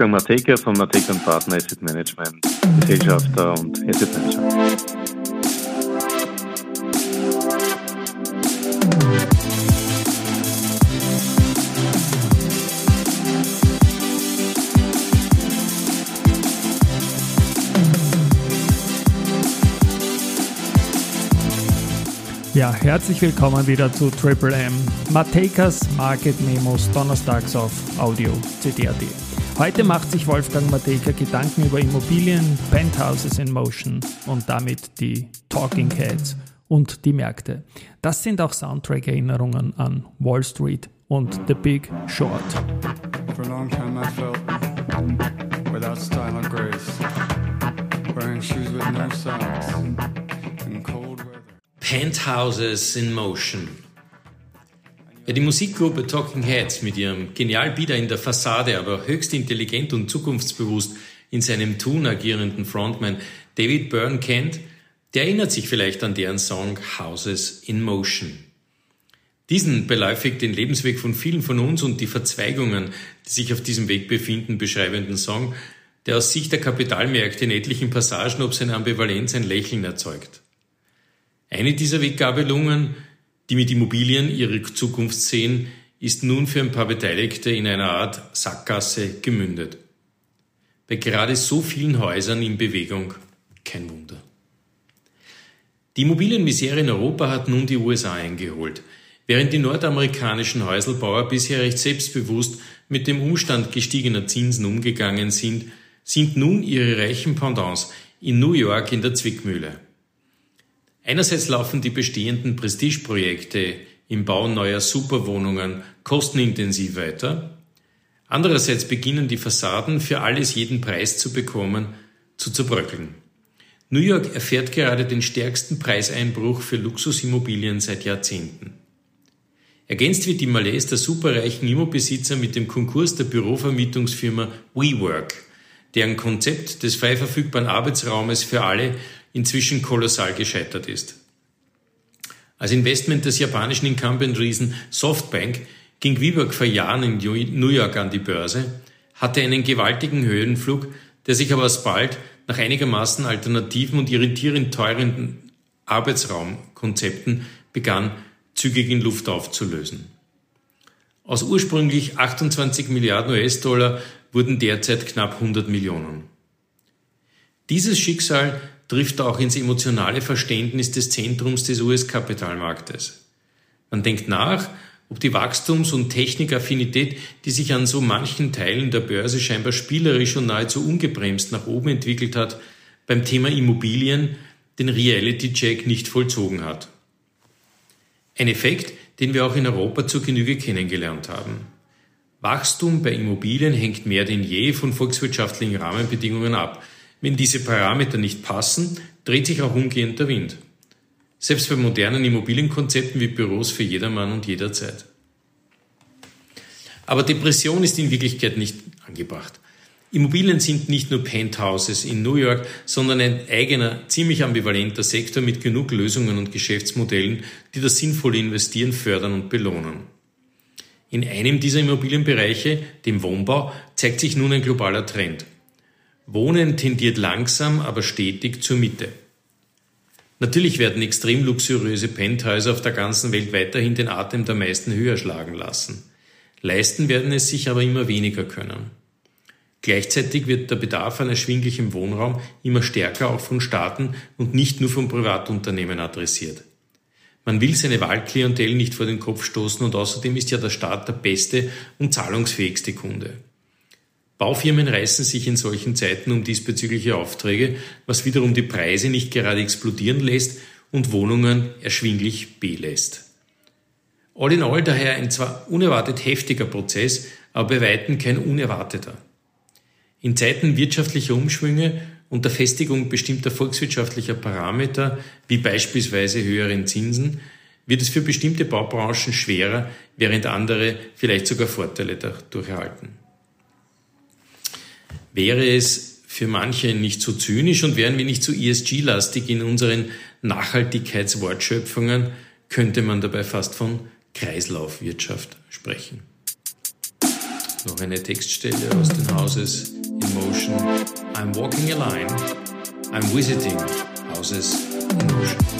Wolfgang Mateka von Mateka Partner Asset Management, Gesellschafter und Asset Manager. Ja, herzlich willkommen wieder zu Triple M. Matekas Market Memos donnerstags auf Audio CD.at. Heute macht sich Wolfgang Mateka Gedanken über Immobilien, Penthouses in Motion und damit die Talking Heads und die Märkte. Das sind auch Soundtrack-Erinnerungen an Wall Street und The Big Short. For a long time I felt without style or grace, wearing shoes with no socks in cold weather. Penthouses in Motion. Ja, die Musikgruppe Talking Heads mit ihrem genial Bieder in der Fassade, aber höchst intelligent und zukunftsbewusst in seinem Tun agierenden Frontman David Byrne kennt, der erinnert sich vielleicht an deren Song Houses in Motion. Diesen beläufigt den Lebensweg von vielen von uns und die Verzweigungen, die sich auf diesem Weg befinden, beschreibenden Song, der aus Sicht der Kapitalmärkte in etlichen Passagen ob seine Ambivalenz ein Lächeln erzeugt. Eine dieser Weggabelungen die mit Immobilien ihre Zukunft sehen, ist nun für ein paar Beteiligte in einer Art Sackgasse gemündet. Bei gerade so vielen Häusern in Bewegung kein Wunder. Die Immobilienmisere in Europa hat nun die USA eingeholt. Während die nordamerikanischen Häuselbauer bisher recht selbstbewusst mit dem Umstand gestiegener Zinsen umgegangen sind, sind nun ihre reichen Pendants in New York in der Zwickmühle. Einerseits laufen die bestehenden Prestigeprojekte im Bau neuer Superwohnungen kostenintensiv weiter. Andererseits beginnen die Fassaden für alles jeden Preis zu bekommen, zu zerbröckeln. New York erfährt gerade den stärksten Preiseinbruch für Luxusimmobilien seit Jahrzehnten. Ergänzt wird die Malaise der superreichen Immobesitzer mit dem Konkurs der Bürovermietungsfirma WeWork, deren Konzept des frei verfügbaren Arbeitsraumes für alle inzwischen kolossal gescheitert ist. Als Investment des japanischen Incumbent-Riesen Softbank ging WeWork vor Jahren in New York an die Börse, hatte einen gewaltigen Höhenflug, der sich aber alsbald nach einigermaßen alternativen und irritierend teuren Arbeitsraumkonzepten begann, zügig in Luft aufzulösen. Aus ursprünglich 28 Milliarden US-Dollar wurden derzeit knapp 100 Millionen. Dieses Schicksal trifft auch ins emotionale Verständnis des Zentrums des US-Kapitalmarktes. Man denkt nach, ob die Wachstums- und Technikaffinität, die sich an so manchen Teilen der Börse scheinbar spielerisch und nahezu ungebremst nach oben entwickelt hat, beim Thema Immobilien den Reality-Check nicht vollzogen hat. Ein Effekt, den wir auch in Europa zur Genüge kennengelernt haben. Wachstum bei Immobilien hängt mehr denn je von volkswirtschaftlichen Rahmenbedingungen ab, wenn diese Parameter nicht passen, dreht sich auch umgehend der Wind. Selbst bei modernen Immobilienkonzepten wie Büros für jedermann und jederzeit. Aber Depression ist in Wirklichkeit nicht angebracht. Immobilien sind nicht nur Penthouses in New York, sondern ein eigener, ziemlich ambivalenter Sektor mit genug Lösungen und Geschäftsmodellen, die das sinnvolle Investieren fördern und belohnen. In einem dieser Immobilienbereiche, dem Wohnbau, zeigt sich nun ein globaler Trend. Wohnen tendiert langsam, aber stetig zur Mitte. Natürlich werden extrem luxuriöse Penthäuser auf der ganzen Welt weiterhin den Atem der meisten höher schlagen lassen. Leisten werden es sich aber immer weniger können. Gleichzeitig wird der Bedarf an erschwinglichem Wohnraum immer stärker auch von Staaten und nicht nur von Privatunternehmen adressiert. Man will seine Wahlklientel nicht vor den Kopf stoßen und außerdem ist ja der Staat der beste und zahlungsfähigste Kunde. Baufirmen reißen sich in solchen Zeiten um diesbezügliche Aufträge, was wiederum die Preise nicht gerade explodieren lässt und Wohnungen erschwinglich belässt. All in all daher ein zwar unerwartet heftiger Prozess, aber bei weitem kein unerwarteter. In Zeiten wirtschaftlicher Umschwünge und der Festigung bestimmter volkswirtschaftlicher Parameter, wie beispielsweise höheren Zinsen, wird es für bestimmte Baubranchen schwerer, während andere vielleicht sogar Vorteile dadurch erhalten wäre es für manche nicht so zynisch und wären wir nicht so ESG-lastig in unseren Nachhaltigkeitswortschöpfungen, könnte man dabei fast von Kreislaufwirtschaft sprechen. noch eine Textstelle aus den Houses in Motion. I'm walking a line. I'm visiting Houses in Motion.